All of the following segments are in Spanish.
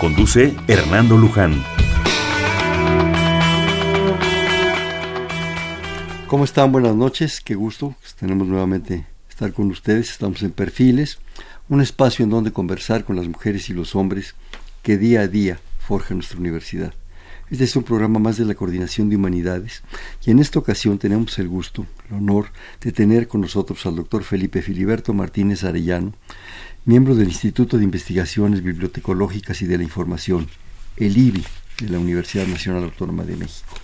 Conduce Hernando Luján. ¿Cómo están? Buenas noches, qué gusto. Tenemos nuevamente estar con ustedes. Estamos en Perfiles, un espacio en donde conversar con las mujeres y los hombres que día a día forjan nuestra universidad. Este es un programa más de la Coordinación de Humanidades y en esta ocasión tenemos el gusto, el honor de tener con nosotros al doctor Felipe Filiberto Martínez Arellano, miembro del Instituto de Investigaciones Bibliotecológicas y de la Información, el IBI, de la Universidad Nacional Autónoma de México.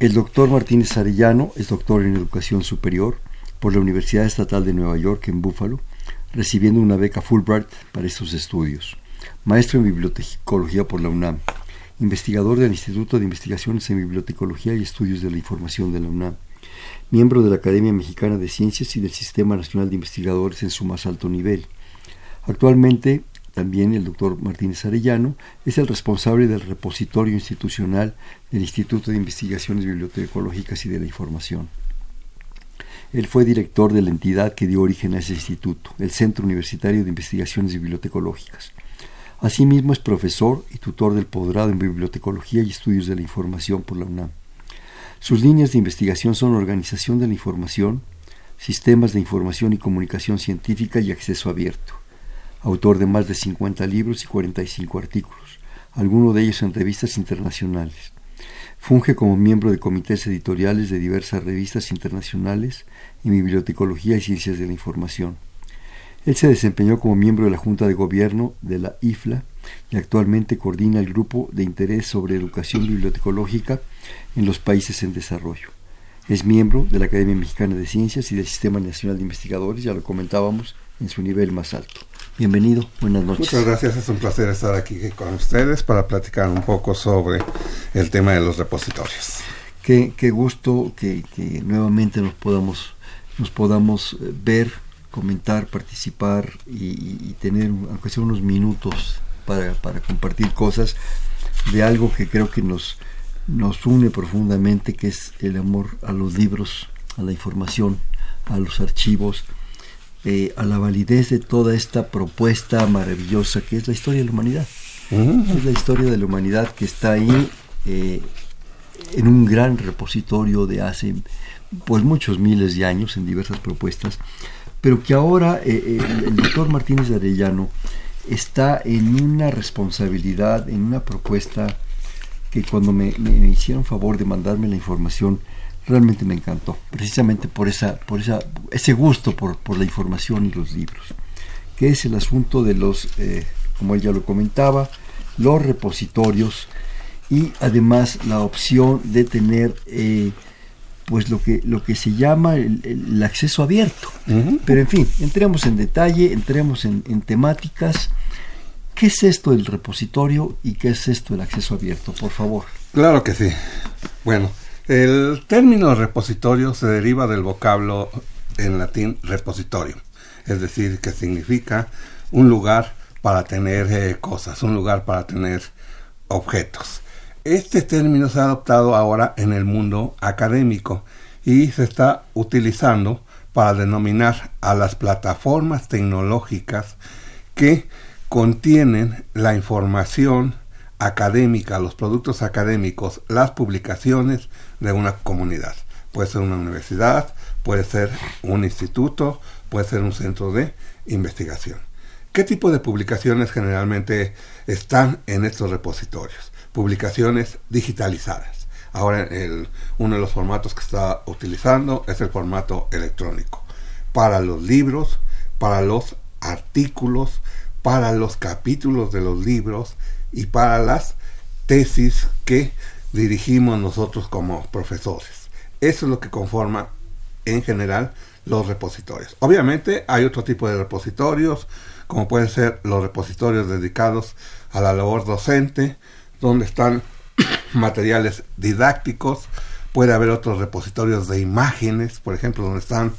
El doctor Martínez Arellano es doctor en Educación Superior por la Universidad Estatal de Nueva York en Buffalo, recibiendo una beca Fulbright para estos estudios. Maestro en Bibliotecología por la UNAM, investigador del Instituto de Investigaciones en Bibliotecología y Estudios de la Información de la UNAM, miembro de la Academia Mexicana de Ciencias y del Sistema Nacional de Investigadores en su más alto nivel. Actualmente, también el doctor Martínez Arellano es el responsable del repositorio institucional del Instituto de Investigaciones Bibliotecológicas y de la Información. Él fue director de la entidad que dio origen a ese instituto, el Centro Universitario de Investigaciones Bibliotecológicas. Asimismo es profesor y tutor del posgrado en Bibliotecología y Estudios de la Información por la UNAM. Sus líneas de investigación son organización de la información, sistemas de información y comunicación científica y acceso abierto. Autor de más de 50 libros y 45 artículos, algunos de ellos en revistas internacionales. Funge como miembro de comités editoriales de diversas revistas internacionales en bibliotecología y ciencias de la información. Él se desempeñó como miembro de la Junta de Gobierno de la IFLA y actualmente coordina el Grupo de Interés sobre Educación Bibliotecológica en los países en desarrollo. Es miembro de la Academia Mexicana de Ciencias y del Sistema Nacional de Investigadores, ya lo comentábamos, en su nivel más alto. Bienvenido, buenas noches. Muchas gracias, es un placer estar aquí con ustedes para platicar un poco sobre el tema de los repositorios. Qué, qué gusto que, que, nuevamente nos podamos, nos podamos eh, ver, comentar, participar y, y tener, aunque sea unos minutos para, para compartir cosas de algo que creo que nos, nos une profundamente, que es el amor a los libros, a la información, a los archivos, eh, a la validez de toda esta propuesta maravillosa que es la historia de la humanidad. Es la historia de la humanidad que está ahí eh, en un gran repositorio de hace pues muchos miles de años en diversas propuestas, pero que ahora eh, el, el doctor Martínez Arellano está en una responsabilidad, en una propuesta que cuando me, hicieron favor de mandarme la información, realmente me encantó, precisamente por esa, por esa, ese gusto por, la información y los libros, que es el asunto de los, eh, como ella lo comentaba, los repositorios y además la opción de tener eh, pues lo que lo que se llama el, el acceso abierto. Uh -huh. Pero en fin, entremos en detalle, entremos en, en, temáticas. ¿Qué es esto del repositorio y qué es esto del acceso abierto, por favor? Claro que sí. Bueno, el término repositorio se deriva del vocablo en latín repositorio, es decir, que significa un lugar para tener eh, cosas, un lugar para tener objetos. Este término se ha adoptado ahora en el mundo académico y se está utilizando para denominar a las plataformas tecnológicas que contienen la información académica, los productos académicos, las publicaciones de una comunidad. Puede ser una universidad, puede ser un instituto, puede ser un centro de investigación. ¿Qué tipo de publicaciones generalmente están en estos repositorios? Publicaciones digitalizadas. Ahora uno de los formatos que está utilizando es el formato electrónico. Para los libros, para los artículos, para los capítulos de los libros y para las tesis que dirigimos nosotros como profesores. Eso es lo que conforma en general los repositorios. Obviamente hay otro tipo de repositorios, como pueden ser los repositorios dedicados a la labor docente, donde están materiales didácticos, puede haber otros repositorios de imágenes, por ejemplo, donde están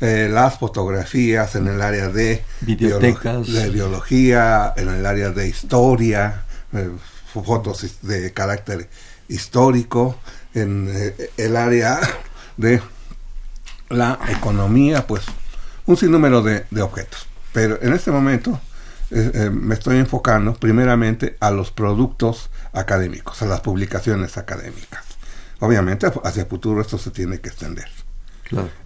eh, las fotografías en el área de, Bibliotecas. de biología, en el área de historia, eh, fotos de carácter histórico, en eh, el área de la economía, pues un sinnúmero de, de objetos. Pero en este momento me estoy enfocando primeramente a los productos académicos, a las publicaciones académicas. Obviamente hacia el futuro esto se tiene que extender.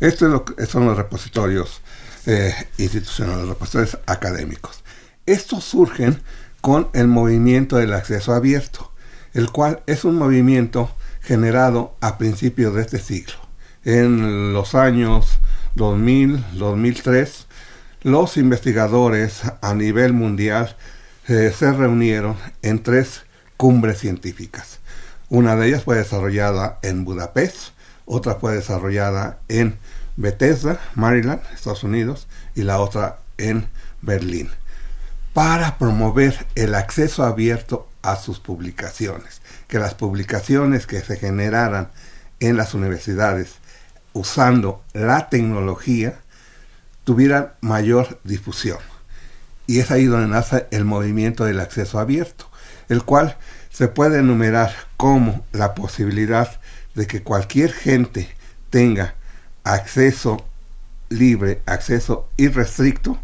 Estos es lo son los repositorios eh, institucionales, los repositorios académicos. Estos surgen con el movimiento del acceso abierto, el cual es un movimiento generado a principios de este siglo. En los años 2000, 2003, los investigadores a nivel mundial eh, se reunieron en tres cumbres científicas. Una de ellas fue desarrollada en Budapest, otra fue desarrollada en Bethesda, Maryland, Estados Unidos, y la otra en Berlín, para promover el acceso abierto a sus publicaciones, que las publicaciones que se generaran en las universidades usando la tecnología tuvieran mayor difusión. Y es ahí donde nace el movimiento del acceso abierto, el cual se puede enumerar como la posibilidad de que cualquier gente tenga acceso libre, acceso irrestricto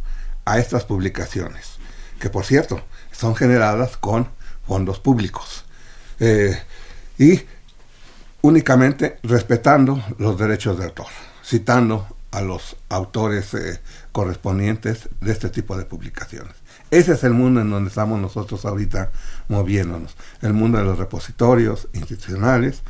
a estas publicaciones, que por cierto son generadas con fondos públicos eh, y únicamente respetando los derechos de autor, citando a los autores eh, correspondientes de este tipo de publicaciones. Ese es el mundo en donde estamos nosotros ahorita moviéndonos, el mundo de los repositorios institucionales,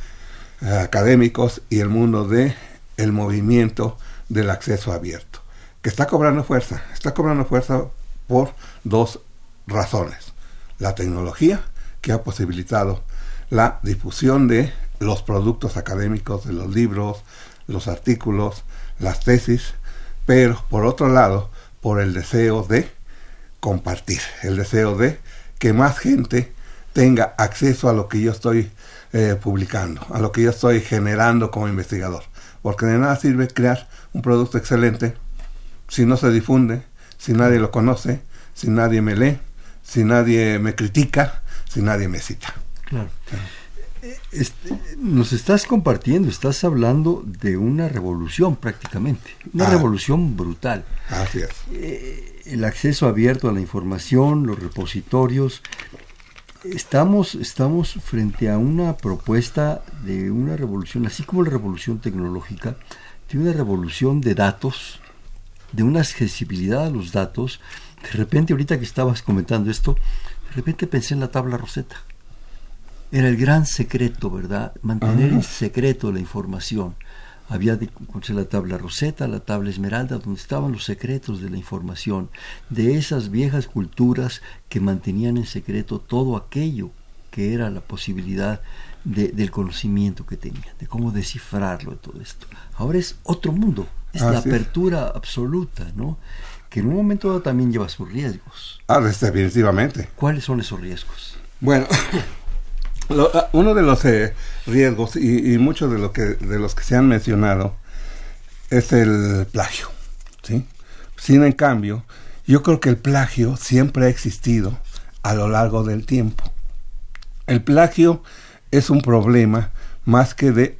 académicos y el mundo de el movimiento del acceso abierto, que está cobrando fuerza, está cobrando fuerza por dos razones. La tecnología, que ha posibilitado la difusión de los productos académicos, de los libros, los artículos, las tesis, pero por otro lado, por el deseo de compartir, el deseo de que más gente tenga acceso a lo que yo estoy eh, publicando, a lo que yo estoy generando como investigador. Porque de nada sirve crear un producto excelente si no se difunde, si nadie lo conoce, si nadie me lee, si nadie me critica, si nadie me cita. Claro. Este, nos estás compartiendo, estás hablando de una revolución prácticamente, una ah. revolución brutal. Así es. Eh, el acceso abierto a la información, los repositorios, estamos, estamos frente a una propuesta de una revolución, así como la revolución tecnológica, de una revolución de datos, de una accesibilidad a los datos. De repente, ahorita que estabas comentando esto, de repente pensé en la tabla Rosetta. Era el gran secreto, ¿verdad? Mantener en secreto la información había de la tabla Rosetta, la tabla Esmeralda, donde estaban los secretos de la información, de esas viejas culturas que mantenían en secreto todo aquello que era la posibilidad del conocimiento que tenían, de cómo descifrarlo de todo esto. Ahora es otro mundo, es la apertura absoluta, ¿no? Que en un momento también lleva sus riesgos. Ah, definitivamente. ¿Cuáles son esos riesgos? Bueno, Ah, uno de los eh, riesgos y, muchos de, lo que, de los que se han mencionado es el plagio. ¿sí? Sin en cambio, yo creo que el plagio siempre ha existido a lo largo del tiempo. El plagio es un problema más que de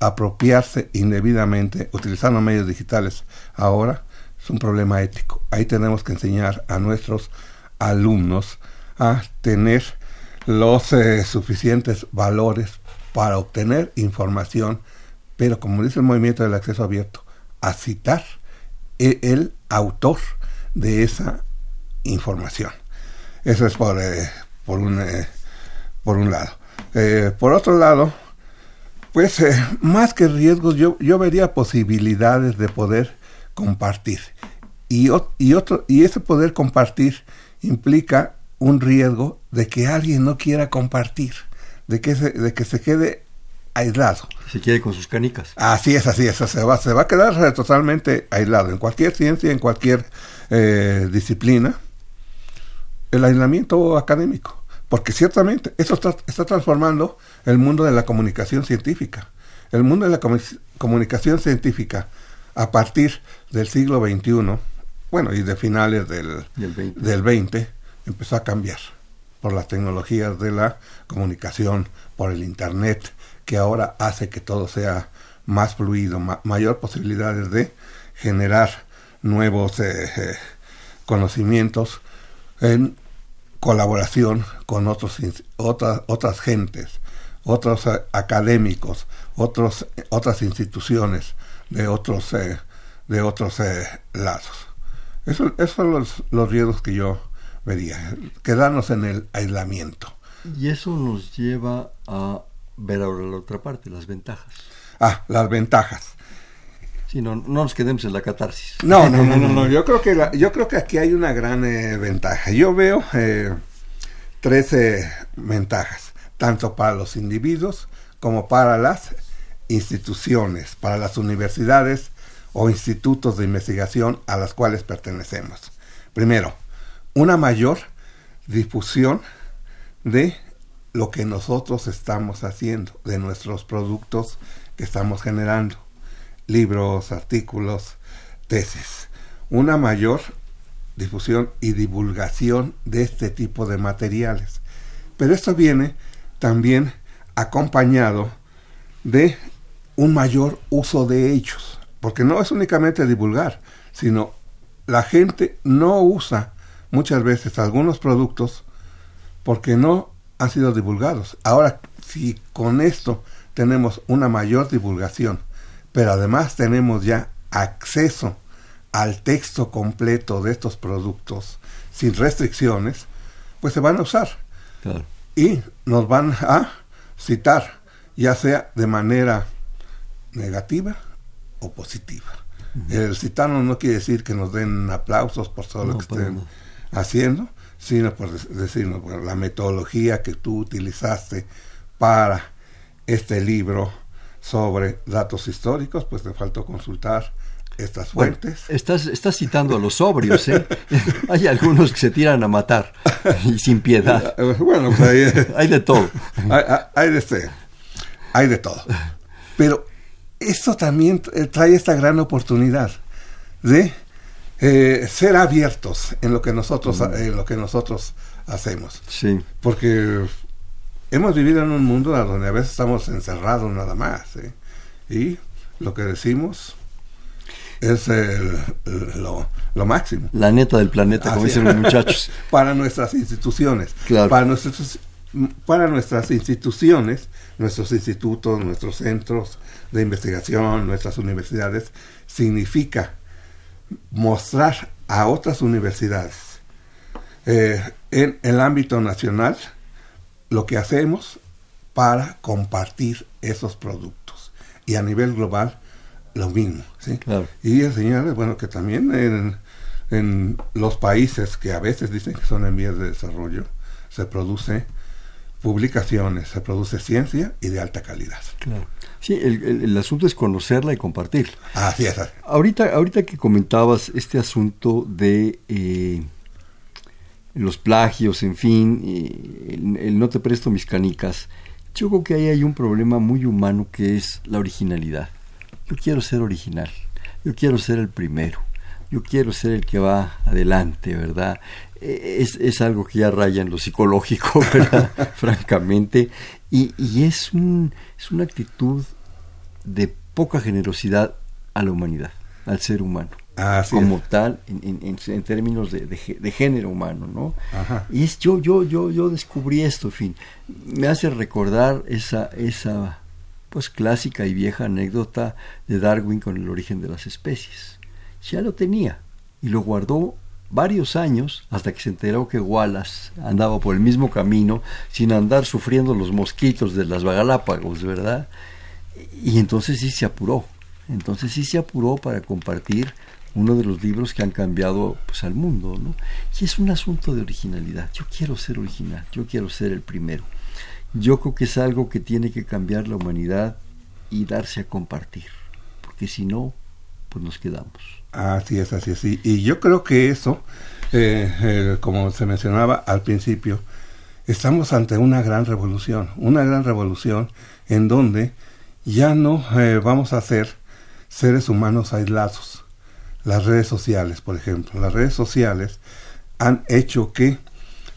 apropiarse indebidamente utilizando medios digitales ahora, es un problema ético. Ahí tenemos que enseñar a nuestros alumnos a tener los eh, suficientes valores para obtener información, pero como dice el movimiento del acceso abierto, a citar e, el, autor de esa información. Eso es por, eh, por, un, eh, por un lado. por otro lado, pues más que riesgos, yo, yo vería posibilidades de poder compartir. Y, y, otro, y ese poder compartir implica un riesgo de que alguien no quiera compartir, de que se, de que se quede aislado. Se quede con sus canicas. Así es, así es, se va, se va a quedar totalmente aislado. En cualquier ciencia, en cualquier eh, disciplina, el aislamiento académico. porque ciertamente eso está, está transformando el mundo de la comunicación científica. El mundo de la comunicación científica a partir del siglo XXI, bueno, y de finales del, del 20, empezó a cambiar por las tecnologías de la comunicación, por el Internet, que ahora hace que todo sea más fluido, mayor posibilidades de generar nuevos eh, eh, conocimientos en colaboración con otros, otras, otras gentes, otros eh, académicos, otros, otras instituciones de otros, de otros lados. Eso, esos son los, los riesgos que yo vería, quedarnos en el aislamiento. Y eso nos lleva a ver ahora la otra parte, las ventajas. Ah, las ventajas. Sí, no, no nos quedemos en la catarsis. No, no, no, no, Yo creo que yo creo que aquí hay una gran eh, ventaja. Yo veo eh, tres ventajas, tanto para los individuos como para las instituciones, para las universidades o institutos de investigación a las cuales pertenecemos. Primero, una mayor difusión de lo que nosotros estamos haciendo, de nuestros productos que estamos generando, libros, artículos, tesis. Una mayor difusión y divulgación de este tipo de materiales. Pero esto viene también acompañado de un mayor uso de ellos, porque no es únicamente divulgar, sino la gente no usa muchas veces algunos productos porque no han sido divulgados. Ahora, si con esto tenemos una mayor divulgación, pero además tenemos ya acceso al texto completo de estos productos sin restricciones, pues se van a usar. Y nos van a citar, ya sea de manera negativa o positiva. El citarnos no quiere decir que nos den aplausos por todo lo que estén haciendo, sino por decirnos, por la metodología que tú utilizaste para este libro sobre datos históricos, pues te faltó consultar estas fuentes. estás, estás citando a los sobrios, ¿eh? hay algunos que se tiran a matar y sin piedad. Bueno, pues hay, hay de todo. Hay, hay, de este, hay de todo. Pero esto también trae esta gran oportunidad de eh, ser abiertos en lo que nosotros mm. en lo que nosotros hacemos sí porque hemos vivido en un mundo donde a veces estamos encerrados nada más ¿eh? y lo que decimos es lo, máximo la neta del planeta como dicen los muchachos para nuestras instituciones claro. para nuestros para nuestras instituciones nuestros institutos nuestros centros de investigación nuestras universidades significa mostrar a otras universidades. Eh, en el ámbito nacional lo que hacemos para compartir esos productos. Y a nivel global lo mismo ¿sí? y enseñarles bueno que también en, en los países que a veces dicen que son en vías de desarrollo se produce publicaciones, se produce ciencia y de alta calidad. Claro. Sí, el, asunto es conocerla y compartirla. Así es. Ahorita, ahorita que comentabas este asunto de eh, los plagios, en fin, eh, el, no te presto mis canicas, yo creo que ahí hay un problema muy humano que es la originalidad. Yo quiero ser original, yo quiero ser el primero, yo quiero ser el que va adelante, ¿verdad? Es, es algo que ya raya en lo psicológico, ¿verdad? Francamente, y, y es, un, es una actitud de poca generosidad a la humanidad, al ser humano. como tal, en, en, términos de, de, género humano, ¿no? Y es, yo, yo, yo, yo descubrí esto, en fin, me hace recordar esa, esa, pues clásica y vieja anécdota de Darwin con el origen de las especies. Ya lo tenía y lo guardó varios años hasta que se enteró que Wallace andaba por el mismo camino sin andar sufriendo los mosquitos de las Galápagos, ¿verdad? Y entonces sí se apuró, entonces sí se apuró para compartir uno de los libros que han cambiado pues, al mundo, ¿no? Y es un asunto de originalidad. Yo quiero ser original, yo quiero ser el primero. Yo creo que es algo que tiene que cambiar la humanidad y darse a compartir, porque si no, pues nos quedamos. Así es, así es. Y, yo creo que eso, eh, eh, como se mencionaba al principio, estamos ante una gran revolución, una gran revolución en donde ya no eh, vamos a ser seres humanos aislados. Las redes sociales, por ejemplo, las redes sociales han hecho que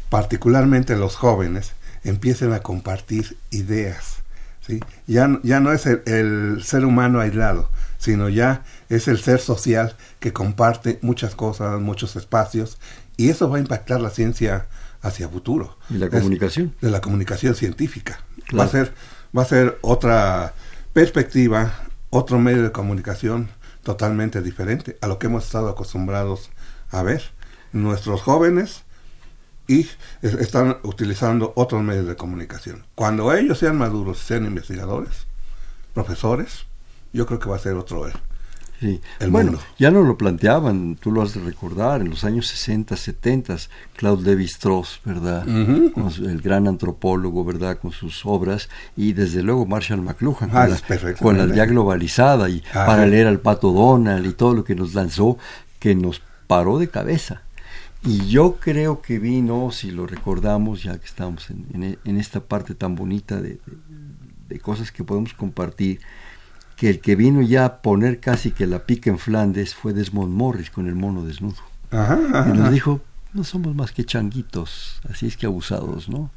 particularmente los jóvenes empiecen a compartir ideas. ¿sí? Ya, ya no es el, ser humano aislado, sino ya es el ser social que comparte muchas cosas, muchos espacios, y eso va a impactar la ciencia hacia futuro. ¿Y la comunicación? de la comunicación científica. Va, a ser, va a ser otra perspectiva, otro medio de comunicación totalmente diferente a lo que hemos estado acostumbrados a ver. Nuestros jóvenes y están utilizando otros medios de comunicación. Cuando ellos sean maduros, sean investigadores, profesores, yo creo que va a ser otro Sí. bueno, ya no lo planteaban, tú lo has de recordar, en los años 60, 70, Claude Lévi-Strauss, ¿verdad? el gran antropólogo, ¿verdad? Con sus obras, y desde luego Marshall McLuhan, con, ah, la, con la ya globalizada, y ah, para leer al Pato Donald y todo lo que nos lanzó, que nos paró de cabeza. Y yo creo que vino, si lo recordamos, ya que estamos en, en, esta parte tan bonita de, de, cosas que podemos compartir, que el que vino ya a poner casi que la pica en Flandes fue Desmond Morris con el mono desnudo. Y nos dijo, no somos más que changuitos, así es que abusados, ¿no?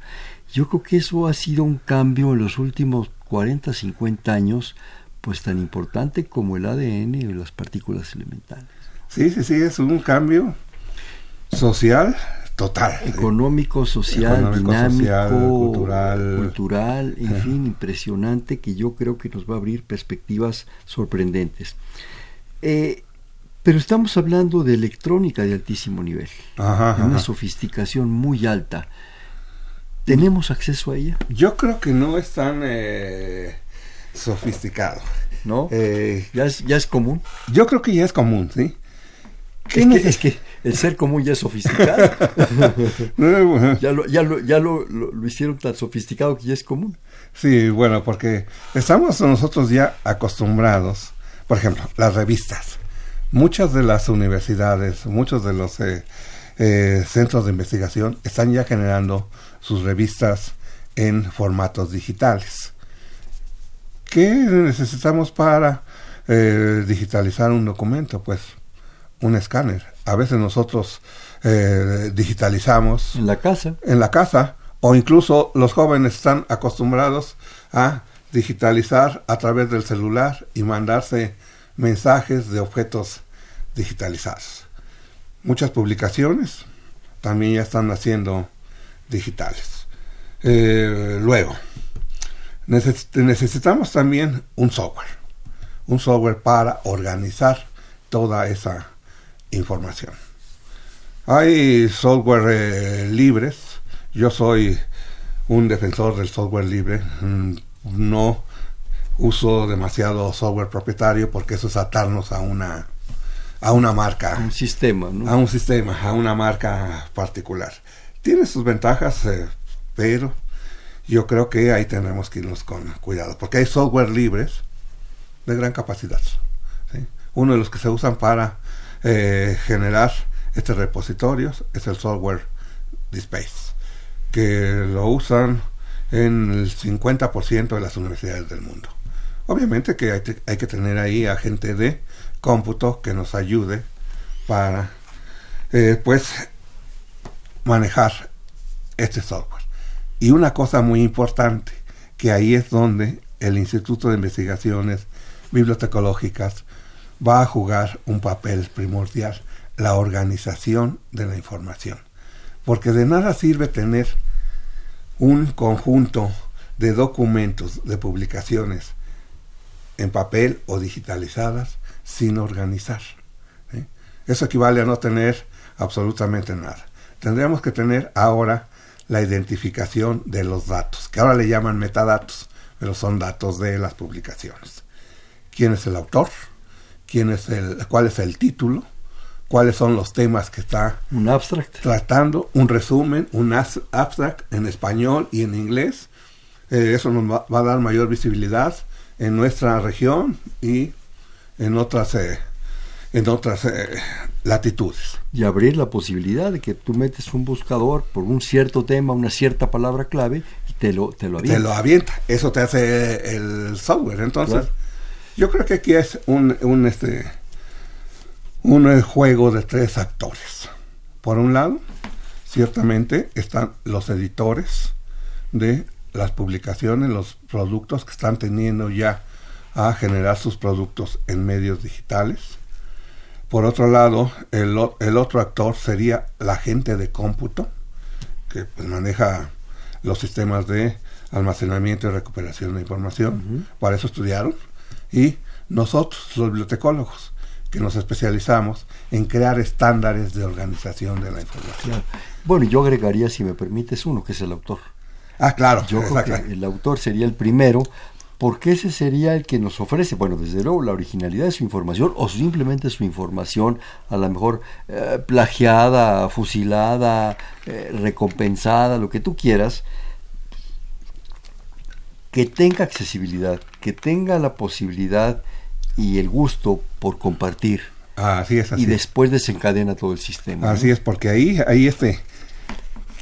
Yo creo que eso ha sido un cambio en los últimos 40, 50 años, pues tan importante como el ADN y las partículas elementales. Sí, sí, sí, es un cambio social total. Económico, social, dinámico, cultural. cultural, en fin, impresionante que yo creo que nos va a abrir perspectivas sorprendentes. Eh, pero estamos hablando de electrónica de altísimo nivel, una sofisticación muy alta. ¿Tenemos acceso a ella? Yo creo que no es tan eh, sofisticado. ¿No? Eh, ¿Ya, es, ¿Ya es común? Yo creo que ya es común, ¿sí? Es, que, el ser común ya es sofisticado. ya, lo, ya, lo, ya lo, lo, hicieron tan sofisticado que ya es común. Sí, bueno, porque estamos nosotros ya acostumbrados, por ejemplo, las revistas. Muchas de las universidades, muchos de los eh, eh, centros de investigación están ya generando sus revistas en formatos digitales. ¿Qué necesitamos para eh, digitalizar un documento? Pues un escáner. A veces nosotros eh, digitalizamos. En la casa. En la casa. O incluso los jóvenes están acostumbrados a digitalizar a través del celular y mandarse mensajes de objetos digitalizados. Muchas publicaciones también ya están haciendo digitales. Eh, luego, necesitamos también un software, un software para organizar toda esa información. Hay software eh, libres. Yo soy un defensor del software libre. Mm, no uso demasiado software propietario porque eso es atarnos a una a una marca, a un sistema, a un sistema, a una marca particular. Tiene sus ventajas, eh, pero yo creo que ahí tendremos que irnos con cuidado, porque hay software libres de gran capacidad. Uno de los que se usan para eh, generar estos repositorios es el software DSpace, que lo usan en el 50% de las universidades del mundo. Obviamente que hay, hay, que tener ahí a gente de cómputo que nos ayude para eh, pues manejar este software. Y una cosa muy importante, que ahí es donde el Instituto de Investigaciones Bibliotecológicas va a jugar un papel primordial, la organización de la información. Porque de nada sirve tener un conjunto de documentos, de publicaciones en papel o digitalizadas sin organizar. Eso equivale a no tener absolutamente nada. Tendríamos que tener ahora la identificación de los datos, que ahora le llaman metadatos, pero son datos de las publicaciones. ¿Quién es el autor? Quién es el, cuál es el título, cuáles son los temas que está un abstract. tratando, un resumen, un abstract en español y en inglés. Eh, eso nos va, a dar mayor visibilidad en nuestra región y en otras eh, en otras eh, latitudes. Y abrir la posibilidad de que tú metes un buscador por un cierto tema, una cierta palabra clave, y te lo, te lo avienta. Te lo avienta. Eso te hace el software. Entonces, yo creo que aquí es un, un, este, un juego de tres actores. Por un lado, ciertamente están los editores de las publicaciones, los productos que están teniendo ya a generar sus productos en medios digitales. Por otro lado, el, el otro actor sería la gente de cómputo, que pues, maneja los sistemas de almacenamiento y recuperación de información. Para eso estudiaron. Y nosotros, los bibliotecólogos, que nos especializamos en crear estándares de organización de la información. Bueno, yo agregaría, si me permites, uno, que es el autor. Ah, claro. Yo creo que el autor sería el primero, porque ese sería el que nos ofrece, bueno, desde luego, la originalidad de su información o simplemente su información, a lo mejor eh, plagiada, fusilada, eh, recompensada, lo que tú quieras, que tenga accesibilidad, que tenga la posibilidad y el gusto por compartir. así es, así Y después desencadena todo el sistema. Así es, porque ahí, ahí este,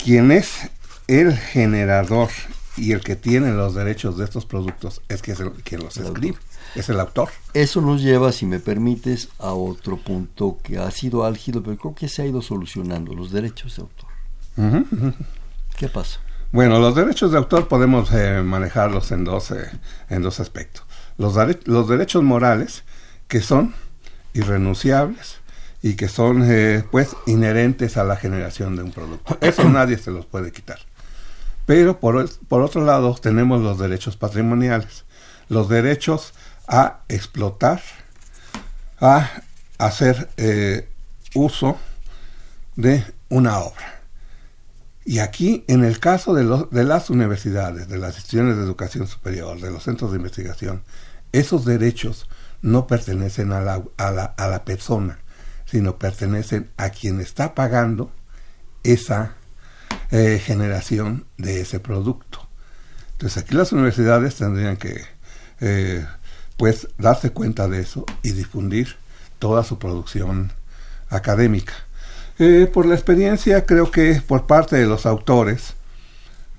quien es el generador y el que tiene los derechos de estos productos es que es el, quien los escribe, es el autor. Eso nos lleva, si me permites, a otro punto que ha sido álgido, pero creo que se ha ido solucionando, los derechos de autor. ¿Qué pasa? Bueno, los derechos de autor podemos eh, manejarlos en dos, eh, en dos aspectos. Los, los derechos morales, que son irrenunciables y que son eh, pues inherentes a la generación de un producto. Eso nadie se los puede quitar. Pero por, por otro lado tenemos los derechos patrimoniales, los derechos a explotar, a hacer eh, uso de una obra. Y aquí, en el caso de, de las universidades, de las instituciones de educación superior, de los centros de investigación, esos derechos no pertenecen a la, a la, a la persona, sino pertenecen a quien está pagando esa eh, generación de ese producto. Entonces aquí las universidades tendrían que eh, pues darse cuenta de eso y difundir toda su producción académica. Eh, por la experiencia, creo que por parte de los autores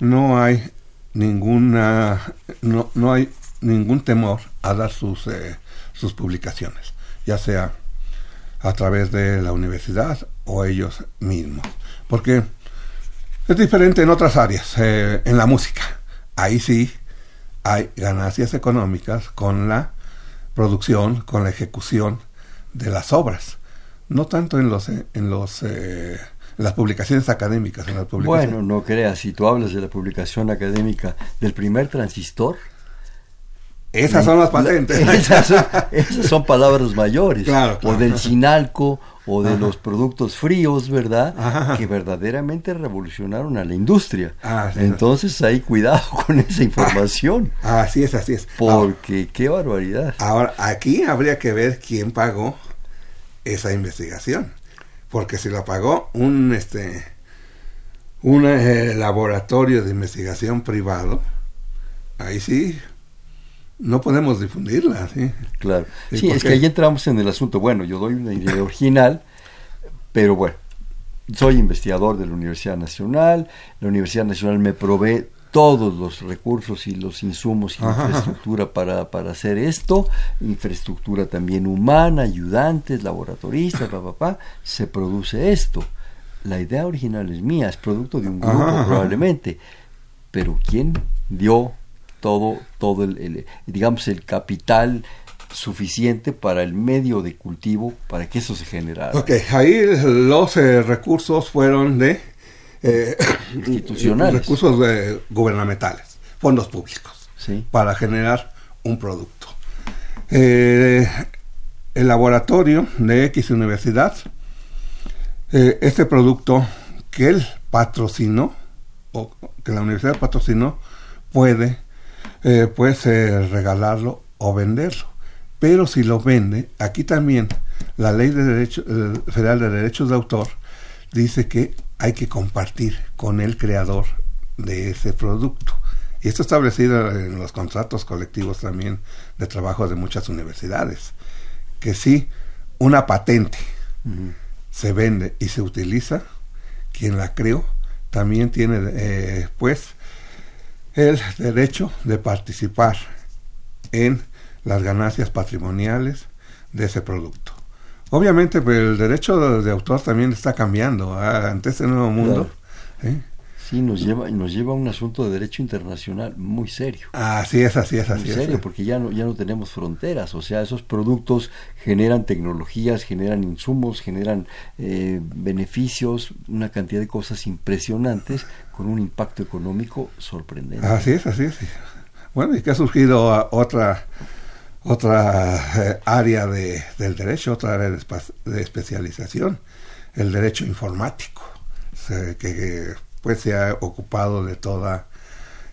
no hay ninguna, no, no hay ningún temor a dar sus, eh, sus publicaciones, ya sea a través de la universidad o ellos mismos. Porque es diferente en otras áreas, eh, en la música. Ahí sí hay ganancias económicas con la producción, con la ejecución de las obras no tanto en los en los eh, las publicaciones académicas en las publicaciones. bueno no creas si tú hablas de la publicación académica del primer transistor esas son las patentes esas son, esas son palabras mayores claro, claro. o del sinalco o de Ajá. los productos fríos, ¿verdad? Ajá. Que verdaderamente revolucionaron a la industria. Ah, sí, Entonces, ahí cuidado con esa información. Ah, así es, así es. Porque ahora, qué barbaridad. Ahora, aquí habría que ver quién pagó esa investigación. Porque si la pagó un este un eh, laboratorio de investigación privado, ahí sí no podemos difundirla, ¿sí? Claro. Sí, sí es que ahí entramos en el asunto. Bueno, yo doy una idea original, pero bueno, soy investigador de la Universidad Nacional, la Universidad Nacional me provee todos los recursos y los insumos y Ajá. infraestructura para, para hacer esto, infraestructura también humana, ayudantes, laboratoristas, papá, pa, pa, se produce esto. La idea original es mía, es producto de un grupo Ajá. probablemente, pero ¿quién dio todo, todo el, el, digamos, el capital suficiente para el medio de cultivo para que eso se generara. Ok, ahí los eh, recursos fueron de eh, institucionales, recursos de, gubernamentales, fondos públicos, sí. para generar un producto. Eh, el laboratorio de X Universidad, eh, este producto que él patrocinó, o que la universidad patrocinó, puede eh, pues eh, regalarlo o venderlo. Pero si lo vende, aquí también la ley de derecho, eh, federal de derechos de autor dice que hay que compartir con el creador de ese producto. Y esto establecido en los contratos colectivos también de trabajo de muchas universidades. Que si una patente se vende y se utiliza, quien la creó también tiene eh, pues el derecho de participar en las ganancias patrimoniales de ese producto. Obviamente pues, el derecho de, autor también está cambiando ¿ah? ante este nuevo mundo. ¿eh? Sí, nos lleva, nos lleva a un asunto de derecho internacional muy serio. Así es, así es, así muy serio, porque ya no, ya no tenemos fronteras. O sea, esos productos generan tecnologías, generan insumos, generan eh, beneficios, una cantidad de cosas impresionantes con un impacto económico sorprendente. Así es, así es. Bueno, y que ha surgido otra otra eh, área de, del derecho, otra área de, especialización, el derecho informático, que pues se ha ocupado de toda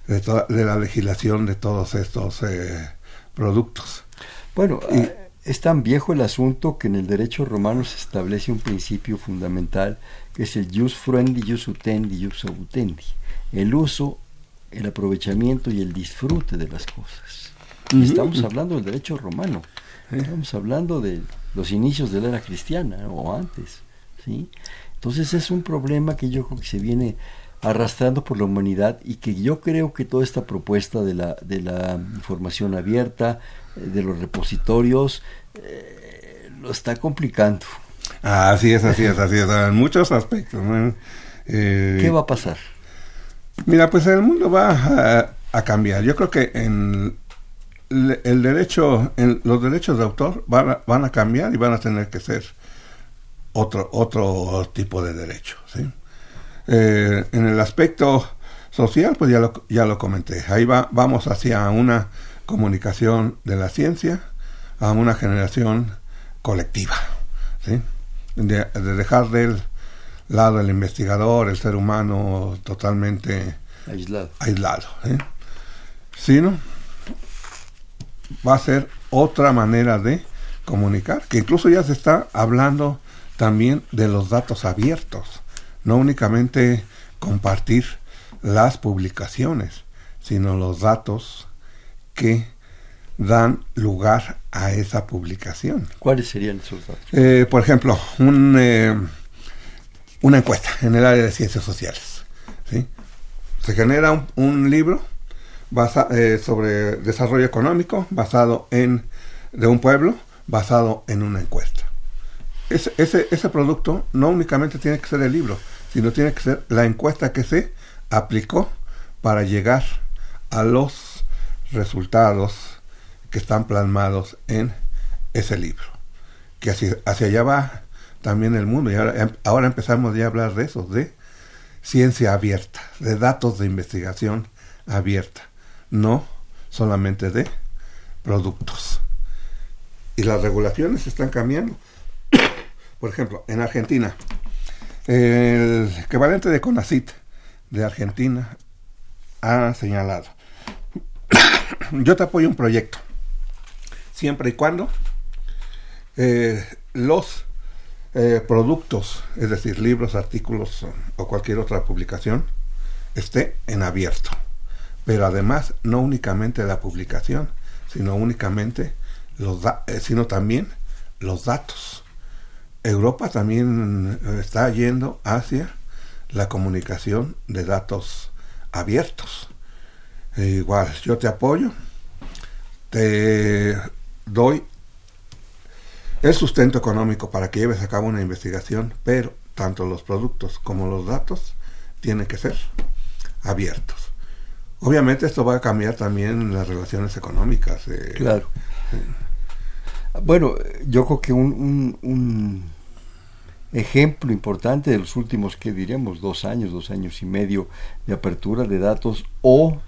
de, toda, de la legislación de todos estos eh, productos. Bueno, y, es tan viejo el asunto que en el derecho romano se establece un principio fundamental que es el jus fruendi, jus utendi, jus abutendi. El uso, el aprovechamiento y el disfrute de las cosas. Estamos hablando del derecho romano. Estamos hablando de los inicios de la era cristiana o antes. ¿sí? Entonces es un problema que yo creo que se viene arrastrando por la humanidad y que yo creo que toda esta propuesta de la, de la información abierta, eh, de los repositorios, eh, lo está complicando. Así es, así es, así es, en muchos aspectos. Eh, ¿Qué va a pasar? Mira, pues el mundo va a, cambiar. Yo creo que en el derecho, en, los derechos de autor van a, van a cambiar y van a tener que ser otro, otro tipo de derecho. ¿sí? Eh, en el aspecto social, pues ya lo, ya lo comenté. Ahí va, vamos hacia una comunicación de la ciencia a una generación colectiva. ¿sí? De, dejar del lado el investigador, el ser humano totalmente aislado. aislado ¿sí? no? Va a ser otra manera de comunicar, que incluso ya se está hablando también de los datos abiertos no únicamente compartir las publicaciones, sino los datos que dan lugar a esa publicación. ¿Cuáles serían esos datos? Eh, por ejemplo, un, eh, una encuesta en el área de ciencias sociales. ¿sí? Se genera un, libro eh, sobre desarrollo económico basado en de un pueblo basado en una encuesta. Ese, ese, ese producto no únicamente tiene que ser el libro, sino tiene que ser la encuesta que se aplicó para llegar a los resultados que están plasmados en ese libro. Que hacia, hacia allá va también el mundo. Y ahora, em, ahora empezamos ya a hablar de eso, de ciencia abierta, de datos de investigación abierta, no solamente de productos. Y las regulaciones están cambiando. Por ejemplo, en Argentina, el equivalente de CONACIT de Argentina ha señalado, yo te apoyo un proyecto, siempre y cuando eh, los eh, productos, es decir, libros, artículos o cualquier otra publicación, esté en abierto. Pero además, no únicamente la publicación, sino únicamente los eh, sino también los datos Europa también eh, está yendo hacia la comunicación de datos abiertos. E igual, yo te apoyo, te doy el sustento económico para que lleves a cabo una investigación, pero tanto los productos como los datos tienen que ser abiertos. Obviamente esto va a cambiar también las relaciones económicas. Eh, claro. Bueno, yo creo que un, ejemplo importante de los últimos, que diremos, dos años, dos años y medio de apertura de datos o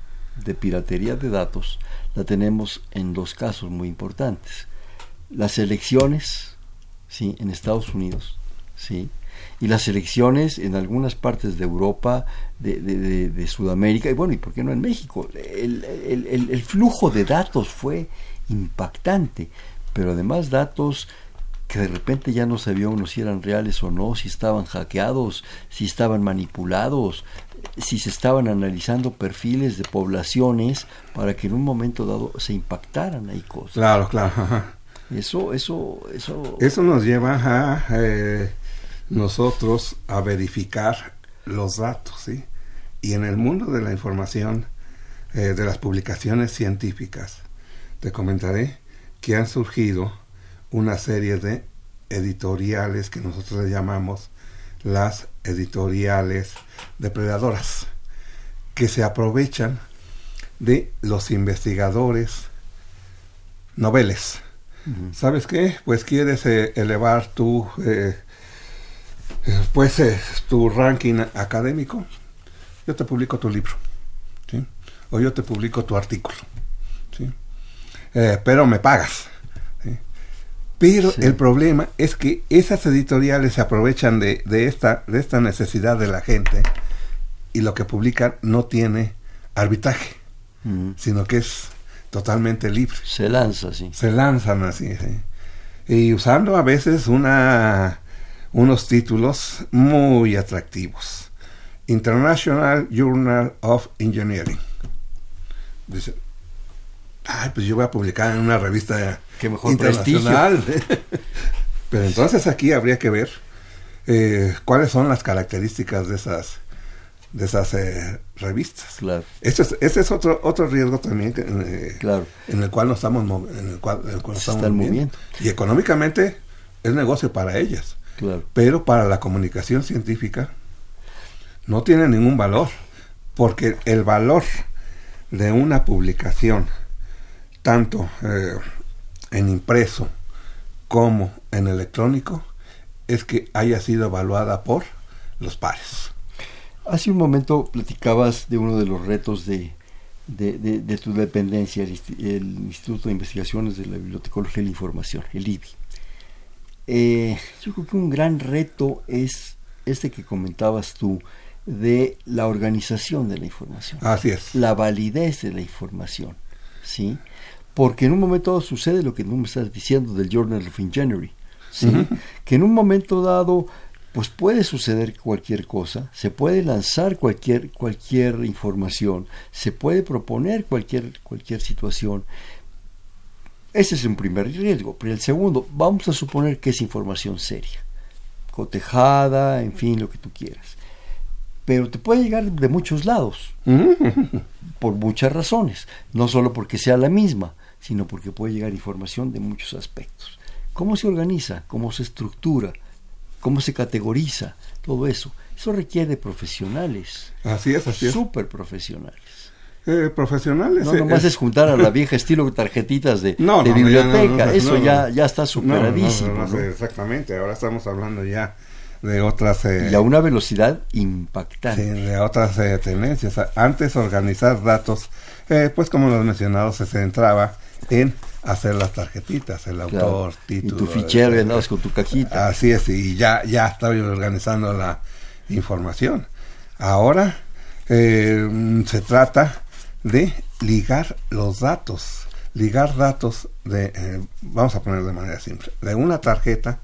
de piratería de datos, la tenemos en dos casos muy importantes. Las elecciones, ¿sí? En Estados Unidos, ¿sí? Y las elecciones en algunas partes de Europa, de, de, Sudamérica, y bueno, ¿y por qué no en México? El, el, el flujo de datos fue impactante, pero además datos que de repente ya no sabía uno si eran reales o no, si estaban hackeados, si estaban manipulados, si se estaban analizando perfiles de poblaciones para que en un momento dado se impactaran ahí cosas. Claro, claro. Eso, eso, eso. Eso nos lleva a eh, nosotros a verificar los datos, ¿sí? Y en el mundo de la información, eh, de las publicaciones científicas, te comentaré que han surgido una serie de editoriales que nosotros llamamos las editoriales depredadoras, que se aprovechan de los investigadores noveles. ¿Sabes qué? Pues quieres eh, elevar tu, eh, eh, pues, tu ranking académico. Yo te publico tu libro, ¿sí? O yo te publico tu artículo, ¿sí? pero me pagas. Pero el problema es que esas editoriales se aprovechan de, de, esta, de esta necesidad de la gente y lo que publican no tiene arbitraje, sino que es totalmente libre. Se lanza así. Se lanzan así, Y usando a veces una, unos títulos muy atractivos. International Journal of Engineering. Dice, ay, pues yo voy a publicar en una revista Qué mejor internacional. Pero entonces aquí habría que ver eh, cuáles son las características de esas de esas eh, revistas. Claro. Este es, ese es otro otro riesgo también eh, claro. en el cual nos estamos en el cual, estamos moviendo. Y económicamente es negocio para ellas. Claro. Pero para la comunicación científica no tiene ningún valor, porque el valor de una publicación, tanto eh, en impreso como en electrónico, es que haya sido evaluada por los pares. Hace un momento platicabas de uno de los retos de, de, tu dependencia, el, Instituto de Investigaciones de la Bibliotecología de la Información, el IBI. Eh, yo creo que un gran reto es este que comentabas tú, de la organización de la información. Así es. La validez de la información, ¿sí? Porque en un momento sucede lo que tú me estás diciendo del Journal of Engineering, ¿sí? Que en un momento dado pues puede suceder cualquier cosa, se puede lanzar cualquier, cualquier información, se puede proponer cualquier, cualquier situación. Ese es un primer riesgo. Pero el segundo, vamos a suponer que es información seria, cotejada, en fin, lo que tú quieras. Pero te puede llegar de muchos lados, por muchas razones, no solo porque sea la misma, sino porque puede llegar información de muchos aspectos. ¿Cómo se organiza? ¿Cómo se estructura? cómo se categoriza, todo eso. Eso requiere profesionales. Así es, así es. Súper profesionales. Eh, profesionales. No, nomás es juntar a la vieja estilo tarjetitas de, de biblioteca. eso ya, ya está superadísimo. exactamente. Ahora estamos hablando ya de otras... Eh, y a una velocidad impactante. Sí, de otras eh, tendencias. Antes organizar datos, eh, pues como lo he mencionado, se centraba en hacer las tarjetitas, el autor, título. Y tu fichero y andabas con tu cajita. Así es, y ya, ya estaba organizando la información. Ahora eh, se trata de ligar los datos, ligar datos de, eh, vamos a poner de manera simple, de una tarjeta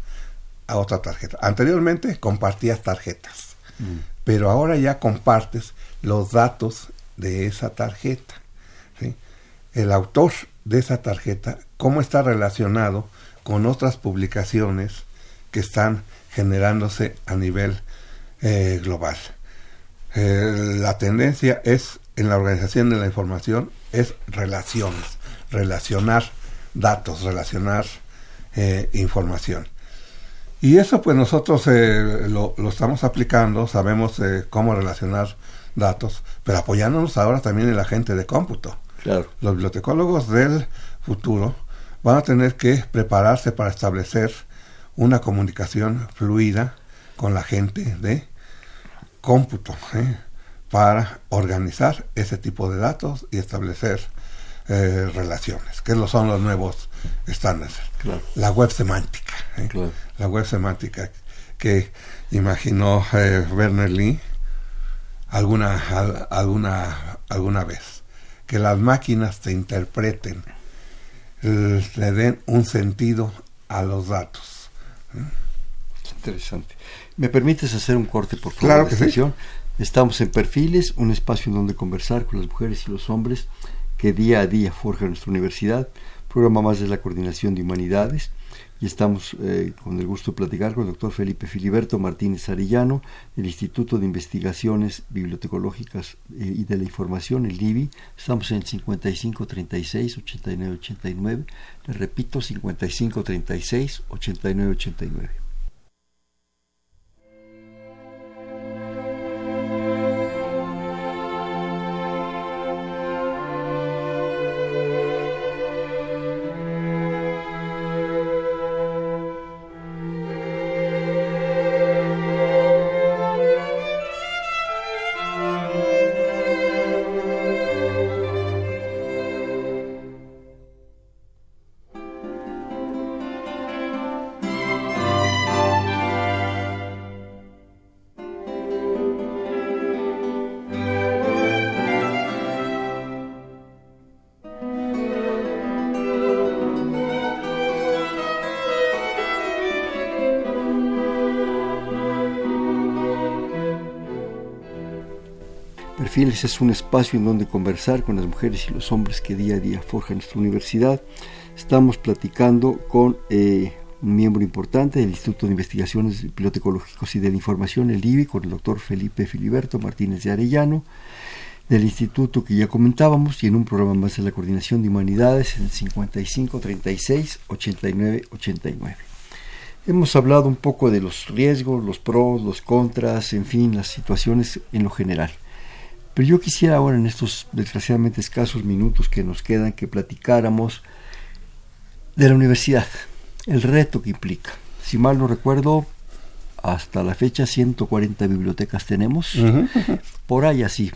a otra tarjeta. Anteriormente compartías tarjetas, mm. pero ahora ya compartes los datos de esa tarjeta. El autor de esa tarjeta, cómo está relacionado con otras publicaciones que están generándose a nivel eh, global. Eh, la tendencia es en la organización de la información es relaciones, relacionar datos, relacionar eh, información. Y eso pues nosotros lo, lo, estamos aplicando, sabemos cómo relacionar datos, pero apoyándonos ahora también en la gente de cómputo. Los bibliotecólogos del futuro van a tener que prepararse para establecer una comunicación fluida con la gente de cómputo ¿eh? Para organizar ese tipo de datos y establecer eh, relaciones, que son los nuevos estándares. La web semántica, ¿eh? la web semántica que imaginó Werner Lee alguna, alguna, alguna vez que las máquinas te interpreten, le den un sentido a los datos. Interesante. ¿Me permites hacer un corte, por favor? Claro que sí. Estamos en Perfiles, un espacio en donde conversar con las mujeres y los hombres que día a día forjan nuestra universidad. programa más de la Coordinación de Humanidades y estamos eh, con el gusto de platicar con el doctor Felipe Filiberto Martínez Arellano del Instituto de Investigaciones Bibliotecológicas eh, y de la Información, el IBI. Estamos en 5536 8989. Le repito, 5536 Perfiles es un espacio en donde conversar con las mujeres y los hombres que día a día forjan nuestra universidad. Estamos platicando con eh, un miembro importante del Instituto de Investigaciones Bibliotecológicos y de la Información, el IBI, con el doctor Felipe Filiberto Martínez de Arellano, del instituto que ya comentábamos, y en un programa más de la Coordinación de Humanidades en 55 36 89 89. Hemos hablado un poco de los riesgos, los pros, los contras, en fin, las situaciones en lo general. Pero yo quisiera ahora en estos desgraciadamente escasos minutos que nos quedan que platicáramos de la universidad, el reto que implica. Si mal no recuerdo, hasta la fecha 140 bibliotecas tenemos, por ahí así,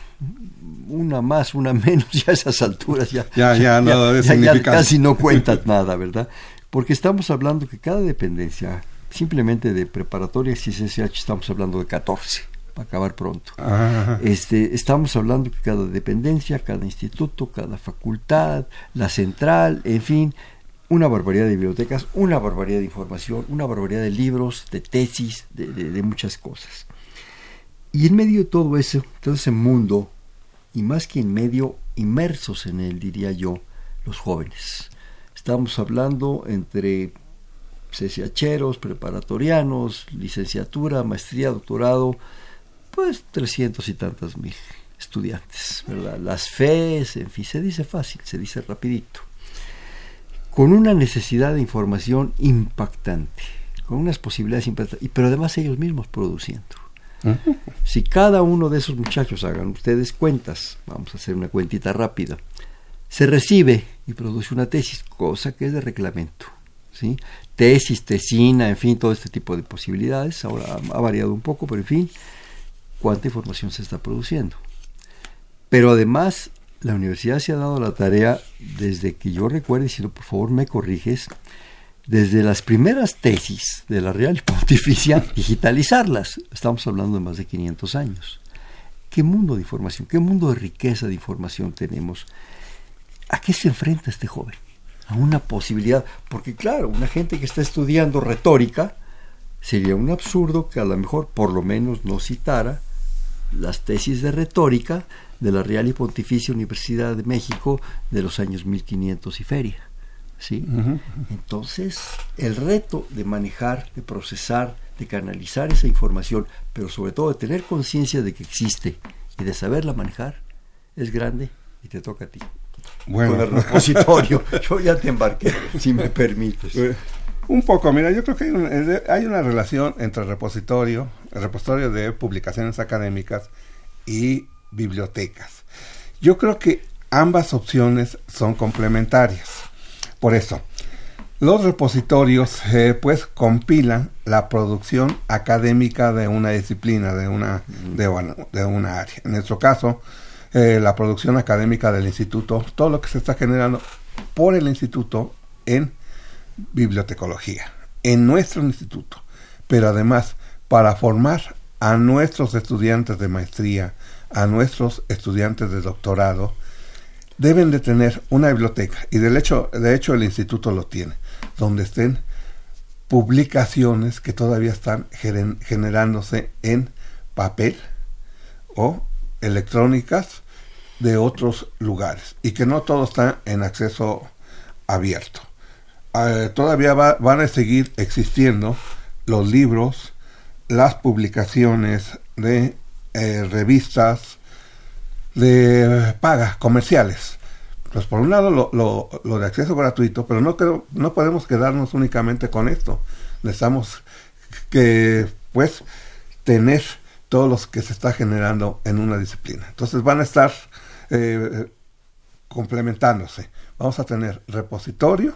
una más, una menos, ya a esas alturas ya, ya, ya, ya casi no cuentan nada, ¿verdad? Porque estamos hablando que cada dependencia, simplemente de preparatoria y CCH, estamos hablando de 14 acabar pronto. Este, estamos hablando que cada dependencia, cada instituto, cada facultad, la central, en fin, una barbaridad de bibliotecas, una barbaridad de información, una barbaridad de libros, de tesis, de, de muchas cosas. Y en medio de todo eso, todo ese mundo, y más que en medio, inmersos en él, diría yo, los jóvenes. Estamos hablando entre CCHeros, preparatorianos, licenciatura, maestría, doctorado, pues trescientos y tantas mil estudiantes, ¿verdad? Las FES, en fin, se dice fácil, se dice rapidito. Con una necesidad de información impactante, con unas posibilidades impactantes, pero además ellos mismos produciendo. Si cada uno de esos muchachos hagan ustedes cuentas, vamos a hacer una cuentita rápida, se recibe y produce una tesis, cosa que es de reglamento. ¿sí? Tesis, tesina, en fin, todo este tipo de posibilidades. Ahora ha variado un poco, pero en fin, cuánta información se está produciendo. Pero además, la universidad se ha dado la tarea, desde que yo recuerde, si no, por favor me corriges, desde las primeras tesis de la Real Pontificia, digitalizarlas. Estamos hablando de más de 500 años. ¿Qué mundo de información, qué mundo de riqueza de información tenemos? ¿A qué se enfrenta este joven? A una posibilidad, porque claro, una gente que está estudiando retórica, sería un absurdo que a lo mejor por lo menos no citara las tesis de retórica de la Real y Pontificia Universidad de México de los años 1500 y feria. ¿sí? Entonces, el reto de manejar, de procesar, de canalizar esa información, pero sobre todo de tener conciencia de que existe y de saberla manejar, es grande y te toca a ti. Bueno. Con el repositorio. Yo ya te embarqué, si me permites. Un poco, mira, yo creo que hay, un, una relación entre repositorio, repositorio de publicaciones académicas y bibliotecas. Yo creo que ambas opciones son complementarias. Por eso, los repositorios eh, pues compilan la producción académica de una disciplina, de una, de, una área. En nuestro caso, eh, la producción académica del instituto, todo lo que se está generando por el instituto en bibliotecología en nuestro instituto, pero además para formar a nuestros estudiantes de maestría, a nuestros estudiantes de doctorado, deben de tener una biblioteca, y de hecho, de hecho el instituto lo tiene, donde estén publicaciones que todavía están generándose en papel o electrónicas de otros lugares y que no todo está en acceso abierto. Eh, todavía van a seguir existiendo los libros, las publicaciones de eh, revistas de paga, comerciales. Pues por un lado lo, lo, de acceso gratuito, pero no, no podemos quedarnos únicamente con esto. Necesitamos que, pues, tener todos los que se está generando en una disciplina. Entonces van a estar eh, complementándose. Vamos a tener repositorio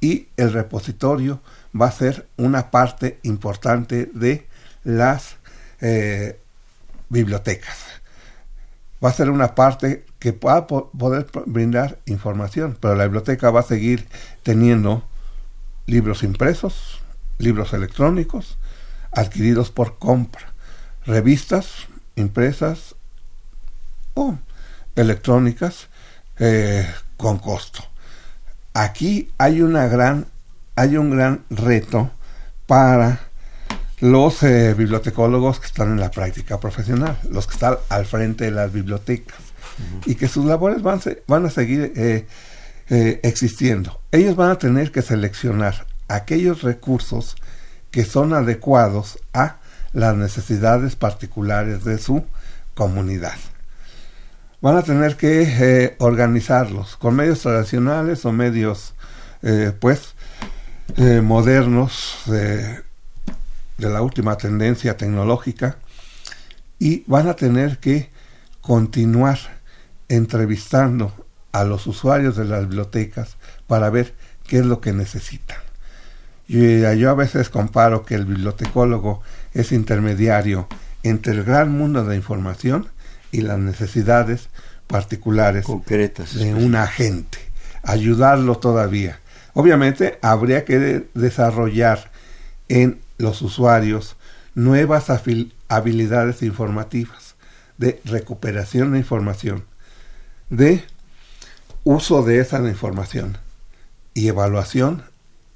y el repositorio va a ser una parte importante de las eh, bibliotecas. Va a ser una parte que va a poder brindar información, pero la biblioteca va a seguir teniendo libros impresos, libros electrónicos, adquiridos por compra, revistas impresas o electrónicas eh, con costo. Aquí hay una gran, hay un gran reto para los eh, bibliotecólogos que están en la práctica profesional, los que están al frente de las bibliotecas y que sus labores van, van a seguir eh, eh, existiendo. Ellos van a tener que seleccionar aquellos recursos que son adecuados a las necesidades particulares de su comunidad. Van a tener que organizarlos con medios tradicionales o medios pues modernos de de la última tendencia tecnológica y van a tener que continuar entrevistando a los usuarios de las bibliotecas para ver qué es lo que necesitan. Yo, yo a veces comparo que el bibliotecólogo es intermediario entre el gran mundo de información y las necesidades particulares concretas de un agente, ayudarlo todavía. Obviamente habría que desarrollar en los usuarios nuevas habilidades informativas, de recuperación de información, de uso de esa información y evaluación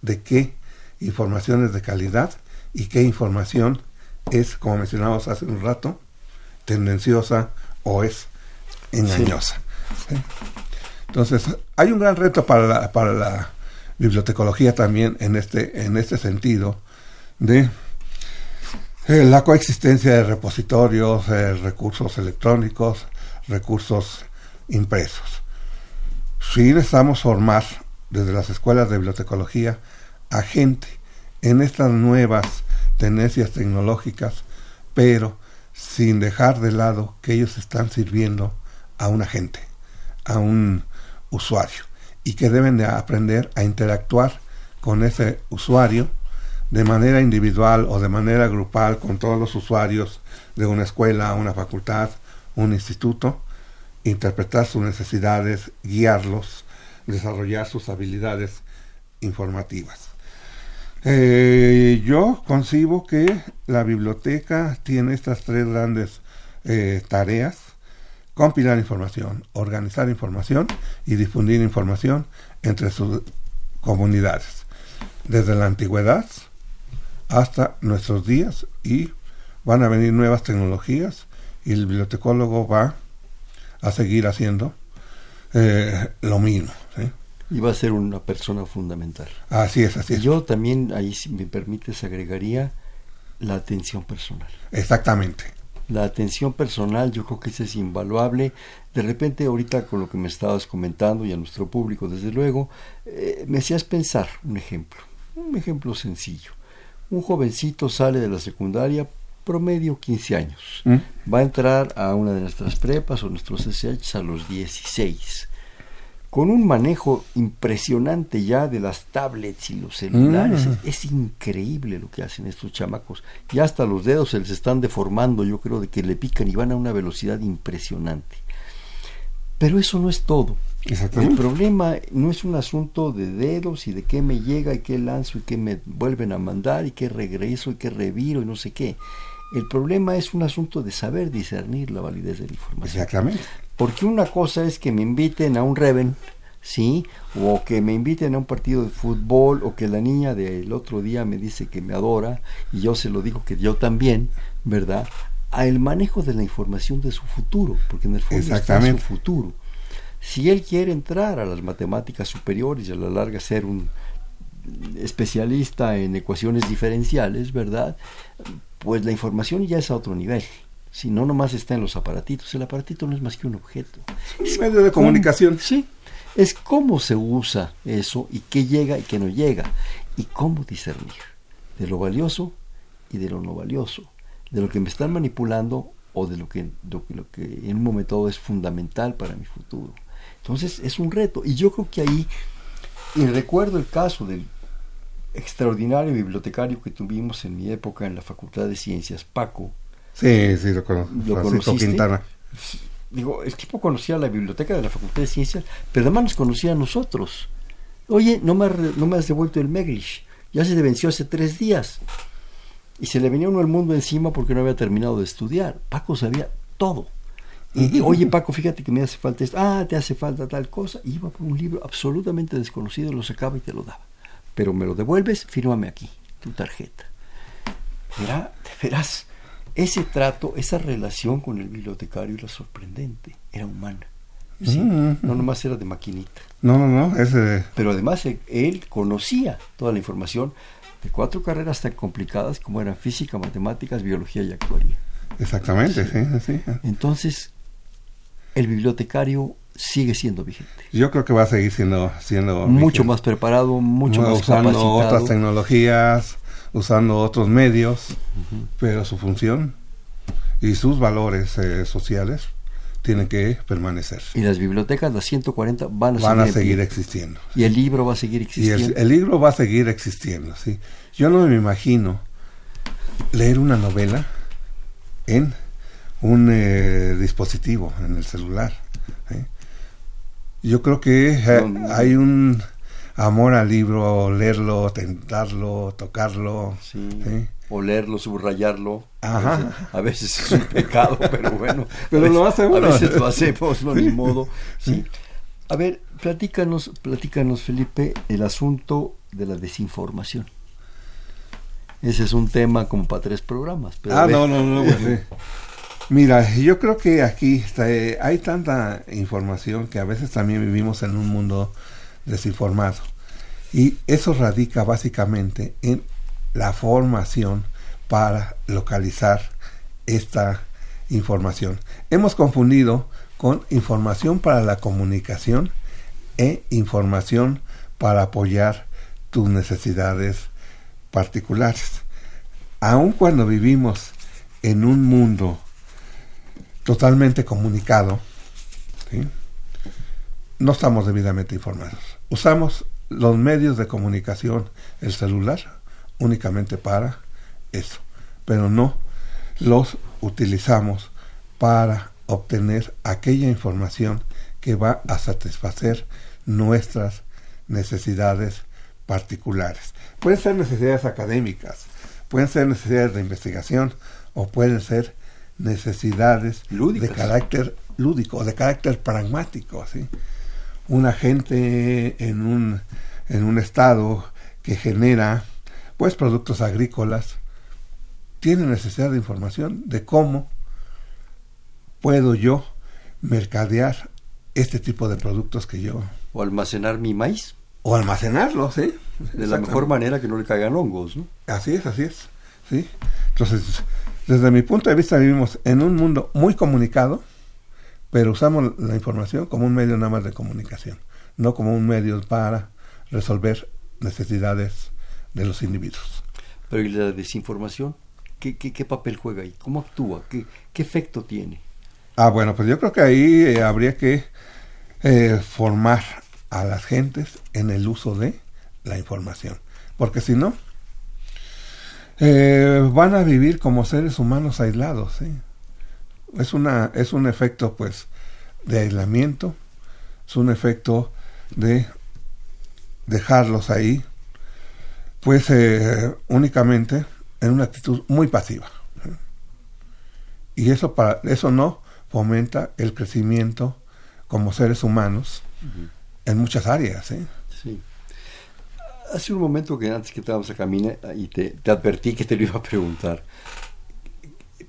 de qué información es de calidad y qué información es, como mencionamos hace un rato, tendenciosa o es engañosa. Entonces, hay un gran reto para la, para la bibliotecología también en este, en este sentido, de eh, la coexistencia de repositorios, eh, recursos electrónicos, recursos impresos. Sí necesitamos formar desde las escuelas de bibliotecología a gente en estas nuevas tendencias tecnológicas, pero sin dejar de lado que ellos están sirviendo a una gente, a un usuario, y que deben de aprender a interactuar con ese usuario de manera individual o de manera grupal con todos los usuarios de una escuela, una facultad, un instituto, interpretar sus necesidades, guiarlos, desarrollar sus habilidades informativas. Eh, yo concibo que la biblioteca tiene estas tres grandes eh, tareas. Compilar información, organizar información y difundir información entre sus comunidades. Desde la antigüedad, hasta nuestros días y van a venir nuevas tecnologías y el bibliotecólogo va a seguir haciendo eh, lo mismo. Y va a ser una persona fundamental. Así es, así es. Yo también, ahí si me permites, agregaría la atención personal. Exactamente. La atención personal yo creo que ese es invaluable. De repente ahorita con lo que me estabas comentando y a nuestro público desde luego, eh, me hacías pensar un ejemplo, un ejemplo sencillo un jovencito sale de la secundaria promedio 15 años. ¿Mm? Va a entrar a una de nuestras prepas o nuestros SH a los 16. Con un manejo impresionante ya de las tablets y los celulares. Mm. Es, increíble lo que hacen estos chamacos. Ya hasta los dedos se les están deformando, yo creo, de que le pican y van a una velocidad impresionante. Pero eso no es todo. El problema no es un asunto de dedos y de qué me llega y qué lanzo y qué me vuelven a mandar y qué regreso y qué reviro y no sé qué. El problema es un asunto de saber discernir la validez de la información. Exactamente. Porque una cosa es que me inviten a un Reven, ¿sí? O que me inviten a un partido de fútbol o que la niña del otro día me dice que me adora y yo se lo digo que yo también, ¿verdad? A el manejo de la información de su futuro, porque en el fondo está su futuro Si él quiere entrar a las matemáticas superiores y a la larga ser un especialista en ecuaciones diferenciales, ¿verdad? Pues la información ya es a otro nivel. Si no, nomás está en los aparatitos. El aparatito no es más que un objeto. Es un medio de comunicación. Sí. Es cómo se usa eso y qué llega y qué no llega. Y cómo discernir de lo valioso y de lo no valioso. De lo que me están manipulando o de lo que, lo, lo que en un momento es fundamental para mi futuro. Entonces es un reto. Y yo creo que ahí, y recuerdo el caso del extraordinario bibliotecario que tuvimos en mi época en la Facultad de Ciencias, Paco. Sí, sí, lo, conozco. ¿Lo conociste? Quintana. Digo, el tipo conocía la biblioteca de la Facultad de Ciencias, pero además nos conocía a nosotros. Oye, no me, no me has devuelto el Meglish. Ya se le venció hace tres días. Y se le venía uno el mundo encima porque no había terminado de estudiar. Paco sabía todo. Y, oye Paco, fíjate que me hace falta esto. Ah, te hace falta tal cosa. Y iba por un libro absolutamente desconocido, lo sacaba y te lo daba. Pero me lo devuelves, fírmame aquí, tu tarjeta. Era, de veras, ese trato, esa relación con el bibliotecario era sorprendente, era humana. ¿sí? Mm, no nomás era de maquinita. No, no, no. Ese... Pero además él, él, conocía toda la información de cuatro carreras tan complicadas como eran física, matemáticas, biología y actuaría. Exactamente, sí, sí. sí. Entonces, el bibliotecario sigue siendo vigente. Yo creo que va a seguir siendo siendo mucho vigente. más preparado, mucho no, más usando capacitado. otras tecnologías, usando otros medios, uh -huh. pero su función y sus valores eh, sociales tienen que permanecer. Y las bibliotecas, las 140, van a van seguir, a seguir existiendo. Y el libro va a seguir Y existiendo. el, el, libro va a seguir existiendo, sí. Yo no me imagino leer una novela en un eh, dispositivo, en el celular. ¿eh? Yo creo que eh, hay un amor al libro, leerlo, tentarlo, tocarlo. Sí. ¿eh? O leerlo, subrayarlo. Ajá. A veces, a veces es un pecado, pero bueno. Pero veces, lo hace uno. A veces lo hacemos, no ni modo. Sí. A ver, platícanos, platícanos, Felipe, el asunto de la desinformación. Ese es un tema como para tres programas. Pero ah, no, no, no. Pues, sí. Mira, yo creo que aquí está, eh, hay tanta información que a veces también vivimos en un mundo desinformado. Y eso radica básicamente en la formación para localizar esta información. Hemos confundido con información para la comunicación e información para apoyar tus necesidades particulares. Aun cuando vivimos en un mundo totalmente comunicado, no estamos debidamente informados. Usamos los medios de comunicación, el celular, únicamente para eso, pero no los utilizamos para obtener aquella información que va a satisfacer nuestras necesidades particulares. Pueden ser necesidades académicas, pueden ser necesidades de investigación o pueden ser necesidades Lúdicas. de carácter lúdico, de carácter pragmático. ¿sí? Una gente en un, en un estado que genera pues productos agrícolas tiene necesidad de información de cómo puedo yo mercadear este tipo de productos que yo O almacenar mi maíz o almacenarlo, ¿sí? de la mejor manera que no le caigan hongos, ¿no? Así es, así es, ¿sí? Entonces, desde mi punto de vista vivimos en un mundo muy comunicado, pero usamos la información como un medio nada más de comunicación, no como un medio para resolver necesidades de los individuos. Pero ¿y la desinformación? ¿Qué, qué, qué papel juega ahí? ¿Cómo actúa? ¿Qué, qué efecto tiene? Ah, bueno, pues yo creo que ahí eh, habría que eh, formar a las gentes en el uso de la información, porque si no, eh, van a vivir como seres humanos aislados. ¿sí? Es, una, es un efecto, pues, de aislamiento, es un efecto de dejarlos ahí, pues, eh, únicamente en una actitud muy pasiva. Y eso, para, eso no fomenta el crecimiento como seres humanos uh -huh. en muchas áreas. ¿sí? Sí. Hace un momento que antes que estábamos a caminar y te, te, advertí que te lo iba a preguntar,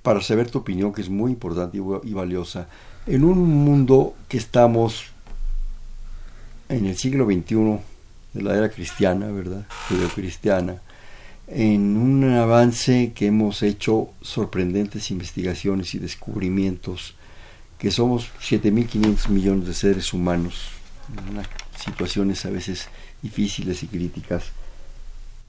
para saber tu opinión, que es muy importante y, valiosa, en un mundo que estamos en el siglo XXI de la era cristiana, ¿verdad? cristiana en un avance que hemos hecho sorprendentes investigaciones y descubrimientos, que somos 7.500 millones de seres humanos, en situaciones a veces difíciles y críticas.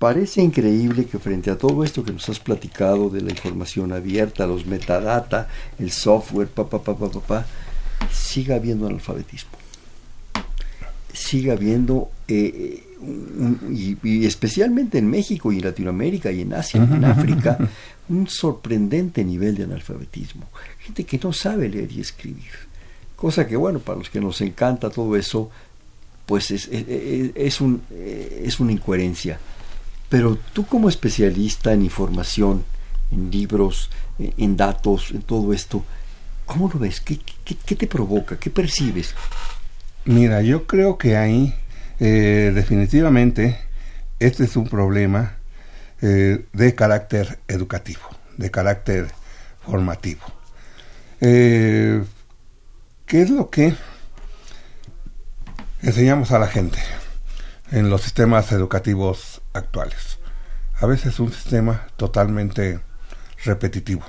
Parece increíble que frente a todo esto que nos has platicado de la información abierta, los metadata, el software, pa, pa, pa, pa, pa, siga habiendo analfabetismo. Siga habiendo eh, y, especialmente en México y en Latinoamérica y en Asia y en África, un sorprendente nivel de analfabetismo. Gente que no sabe leer y escribir. Cosa que, bueno, para los que nos encanta todo eso, pues es, es, un, es una incoherencia. Pero tú como especialista en información, en libros, en datos, en todo esto, ¿cómo lo ves? ¿Qué, qué, qué te provoca? ¿Qué percibes? Mira, yo creo que ahí eh, definitivamente este es un problema eh, de carácter educativo, de carácter formativo. Eh, ¿Qué es lo que enseñamos a la gente en los sistemas educativos actuales? A veces un sistema totalmente repetitivo.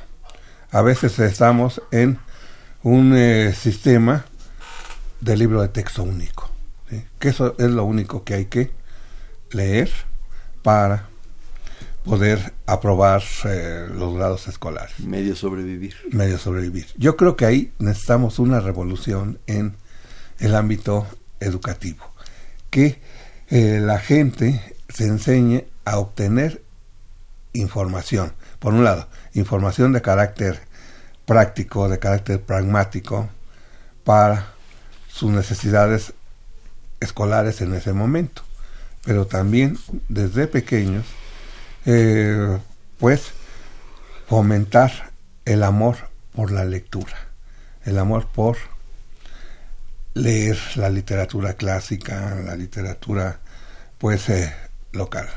A veces estamos en un sistema de libro de texto único que eso es lo único que hay que leer para poder aprobar eh, los grados escolares. Medio sobrevivir. Medio sobrevivir. Yo creo que ahí necesitamos una revolución en el ámbito educativo, que eh, la gente se enseñe a obtener información. Por un lado, información de carácter práctico, de carácter pragmático, para sus necesidades escolares en ese momento, pero también desde pequeños, eh, pues fomentar el amor por la lectura, el amor por leer la literatura clásica, la literatura pues eh, local.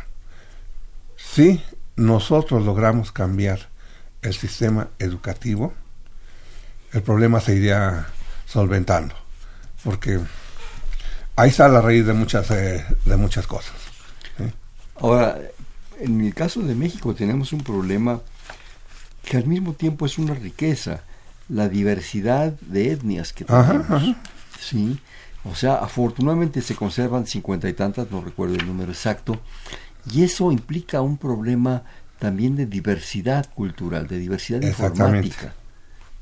Si nosotros logramos cambiar el sistema educativo, el problema se iría solventando, porque ahí está la raíz de muchas, eh, de muchas cosas. Ahora, en el caso de México tenemos un problema que al mismo tiempo es una riqueza, la diversidad de etnias que tenemos. Sí, o sea, afortunadamente se conservan cincuenta y tantas, no recuerdo el número exacto, y eso implica un problema también de diversidad cultural, de diversidad informática.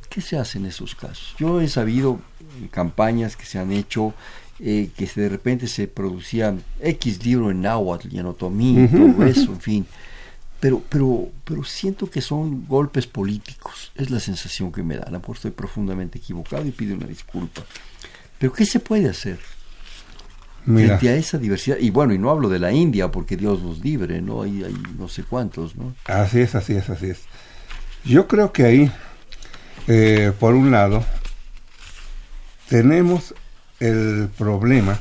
¿Qué se hace en esos casos? Yo he sabido campañas que se han hecho eh, que de repente se producía X libro en náhuatl y en otomí, todo eso, en fin. Pero, pero, pero siento que son golpes políticos, es la sensación que me da. A lo mejor estoy profundamente equivocado y pido una disculpa. Pero ¿qué se puede hacer? frente a esa diversidad. Y bueno, y no hablo de la India porque Dios nos libre, ¿no? Hay, hay no sé cuántos, ¿no? Así es, así es, así es. Yo creo que ahí, eh, por un lado, tenemos el problema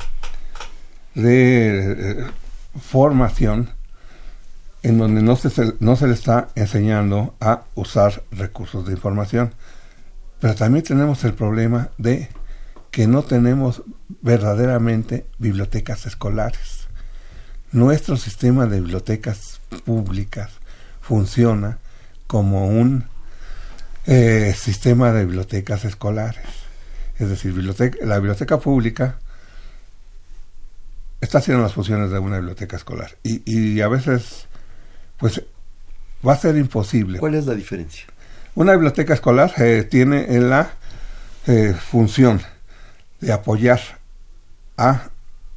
de eh, formación en donde no se, no se le está enseñando a usar recursos de información. Pero también tenemos el problema de que no tenemos verdaderamente bibliotecas escolares. Nuestro sistema de bibliotecas públicas funciona como un eh, sistema de bibliotecas escolares es decir, la biblioteca pública está haciendo las funciones de una biblioteca escolar. Y, a veces, pues, va a ser imposible. ¿Cuál es la diferencia? Una biblioteca escolar eh, tiene la eh, función de apoyar a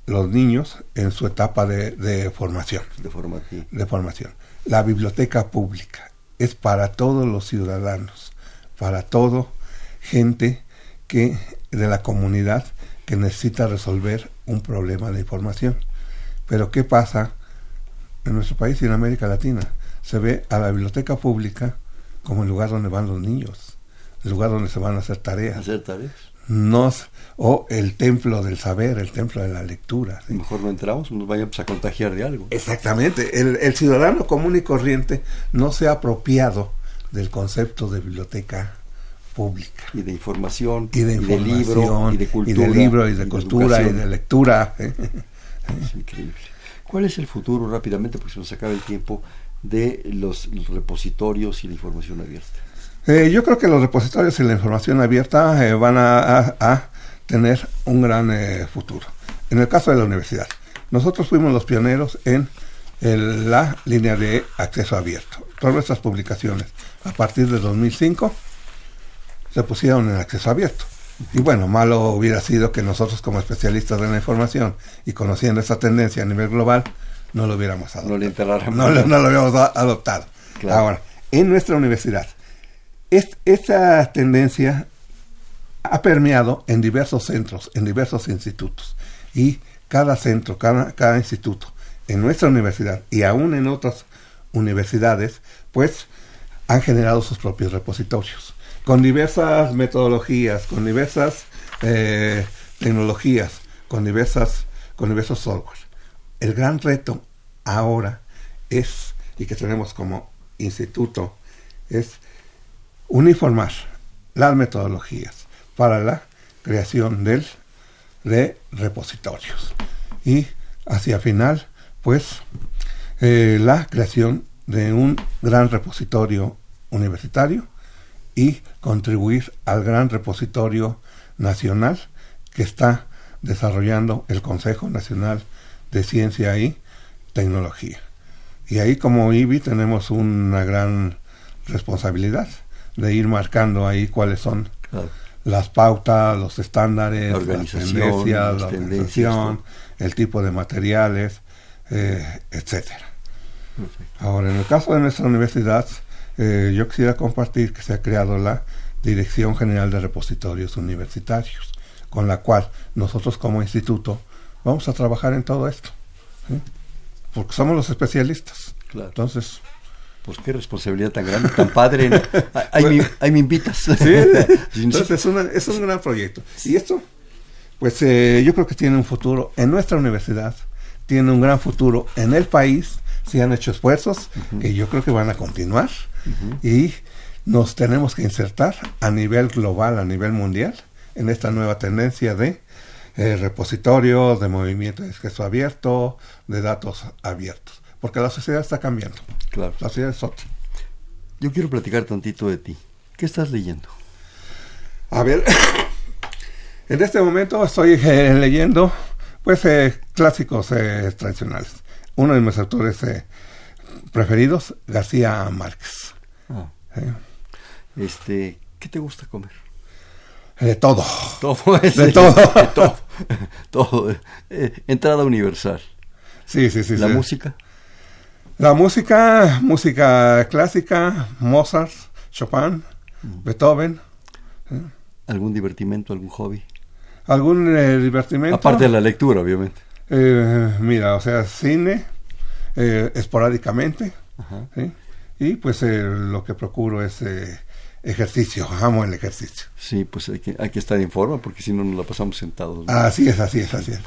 los niños en su etapa de, formación. De formación. De formación. La biblioteca pública es para todos los ciudadanos, para todo gente que de la comunidad que necesita resolver un problema de información. Pero ¿qué pasa en nuestro país y en América Latina? Se ve a la biblioteca pública como el lugar donde van los niños, el lugar donde se van a hacer tareas. Hacer tareas. O el templo del saber, el templo de la lectura. Mejor no entramos, nos vayamos a contagiar de algo. Exactamente. El, el ciudadano común y corriente no se ha apropiado del concepto de biblioteca pública. Y de información, y de, información, libro, y de cultura. Y de libro, y de, cultura, y de lectura. Es increíble. ¿Cuál es el futuro, rápidamente, porque se nos acaba el tiempo, de los repositorios y la información abierta? Eh, yo creo que los repositorios y la información abierta eh, van a, tener un gran eh, futuro. En el caso de la universidad, nosotros fuimos los pioneros en la línea de acceso abierto. Todas nuestras publicaciones a partir de 2005 se pusieron en acceso abierto. Y bueno, malo hubiera sido que nosotros como especialistas de la información y conociendo esa tendencia a nivel global, no lo hubiéramos adoptado. No, lo, no lo habíamos adoptado. Ahora, en nuestra universidad, esta tendencia ha permeado en diversos centros, en diversos institutos. Y cada centro, cada, cada instituto, en nuestra universidad y aún en otras universidades, pues han generado sus propios repositorios con diversas metodologías, con diversas eh, tecnologías, con diversas, con diversos software. El gran reto ahora es, y que tenemos como instituto, es uniformar las metodologías para la creación del, de repositorios. Y hacia final, pues, eh, la creación de un gran repositorio universitario y contribuir al gran repositorio nacional que está desarrollando el Consejo Nacional de Ciencia y Tecnología. Y ahí como IBI tenemos una gran responsabilidad de ir marcando ahí cuáles son las pautas, los estándares, la organización, la organización el tipo de materiales, eh, etcétera. Ahora, en el caso de nuestra universidad, eh, yo quisiera compartir que se ha creado la Dirección General de Repositorios Universitarios, con la cual nosotros como instituto vamos a trabajar en todo esto, porque somos los especialistas. Entonces, pues qué responsabilidad tan grande, tan padre. Ahí, me, invitas. ¿Sí? Entonces es, es, un gran proyecto. Y esto, pues eh, yo creo que tiene un futuro en nuestra universidad, tiene un gran futuro en el país, si han hecho esfuerzos, que yo creo que van a continuar y nos tenemos que insertar a nivel global, a nivel mundial, en esta nueva tendencia de eh, repositorios, de movimiento de acceso abierto, de datos abiertos, porque la sociedad está cambiando. Claro. La sociedad es otra. Yo quiero platicar tantito de ti. ¿Qué estás leyendo? A ver, en este momento estoy eh, leyendo pues eh, clásicos tradicionales. Uno de mis autores preferidos, García Márquez. Ah. Este, ¿qué te gusta comer? De todo. Todo De todo. todo. Eh, entrada universal. Sí, sí, sí. ¿La música? La música, música clásica, Mozart, Chopin, mm. Beethoven. ¿Algún divertimento, algún hobby? ¿Algún eh, divertimento? Aparte de la lectura, obviamente. Eh, mira, o sea, cine, esporádicamente. ¿sí? y pues eh, lo que procuro es eh, ejercicio, amo el ejercicio. Sí, pues hay que, hay que estar en forma porque si no nos la pasamos sentados. Así es, así es, así es.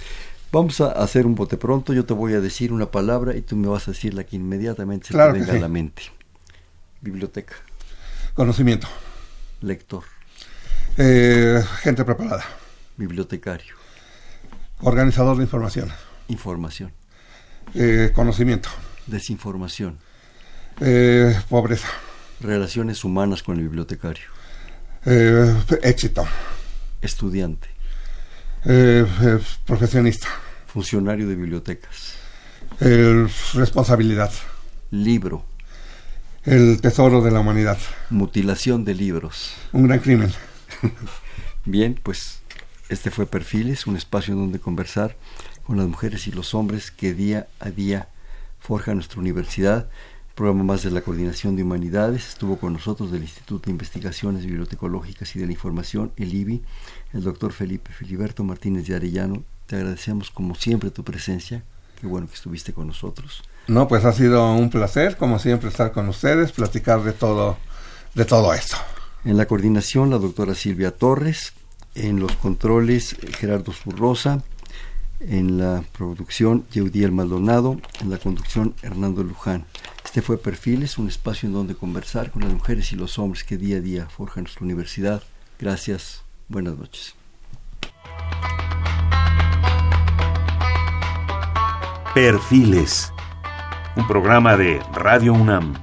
Vamos a hacer un bote pronto, yo te voy a decir una palabra y tú me vas a decir la que inmediatamente se te venga a la mente. Biblioteca. Conocimiento. Lector. Eh, gente preparada. Bibliotecario. Organizador de información. Información. conocimiento. Desinformación. Eh, pobreza. Relaciones humanas con el bibliotecario. Eh, éxito. Estudiante. Eh, profesionista. Funcionario de bibliotecas. responsabilidad. Libro. El tesoro de la humanidad. Mutilación de libros. Un gran crimen. Bien, pues este fue Perfiles, un espacio en donde conversar con las mujeres y los hombres que día a día forjan nuestra universidad programa más de la Coordinación de Humanidades. Estuvo con nosotros del Instituto de Investigaciones Bibliotecológicas y de la Información, el IBI, el doctor Felipe Filiberto Martínez de Arellano. Te agradecemos como siempre tu presencia. Qué bueno que estuviste con nosotros. No, pues ha sido un placer, como siempre, estar con ustedes, platicar de todo, de todo esto. En la coordinación, la doctora Silvia Torres. En los controles, Gerardo Zurrosa. En la producción, Yeudiel Maldonado. En la conducción, Hernando Luján. Este fue Perfiles, un espacio en donde conversar con las mujeres y los hombres que día a día forjan nuestra universidad. Gracias, buenas noches. Perfiles, un programa de Radio UNAM.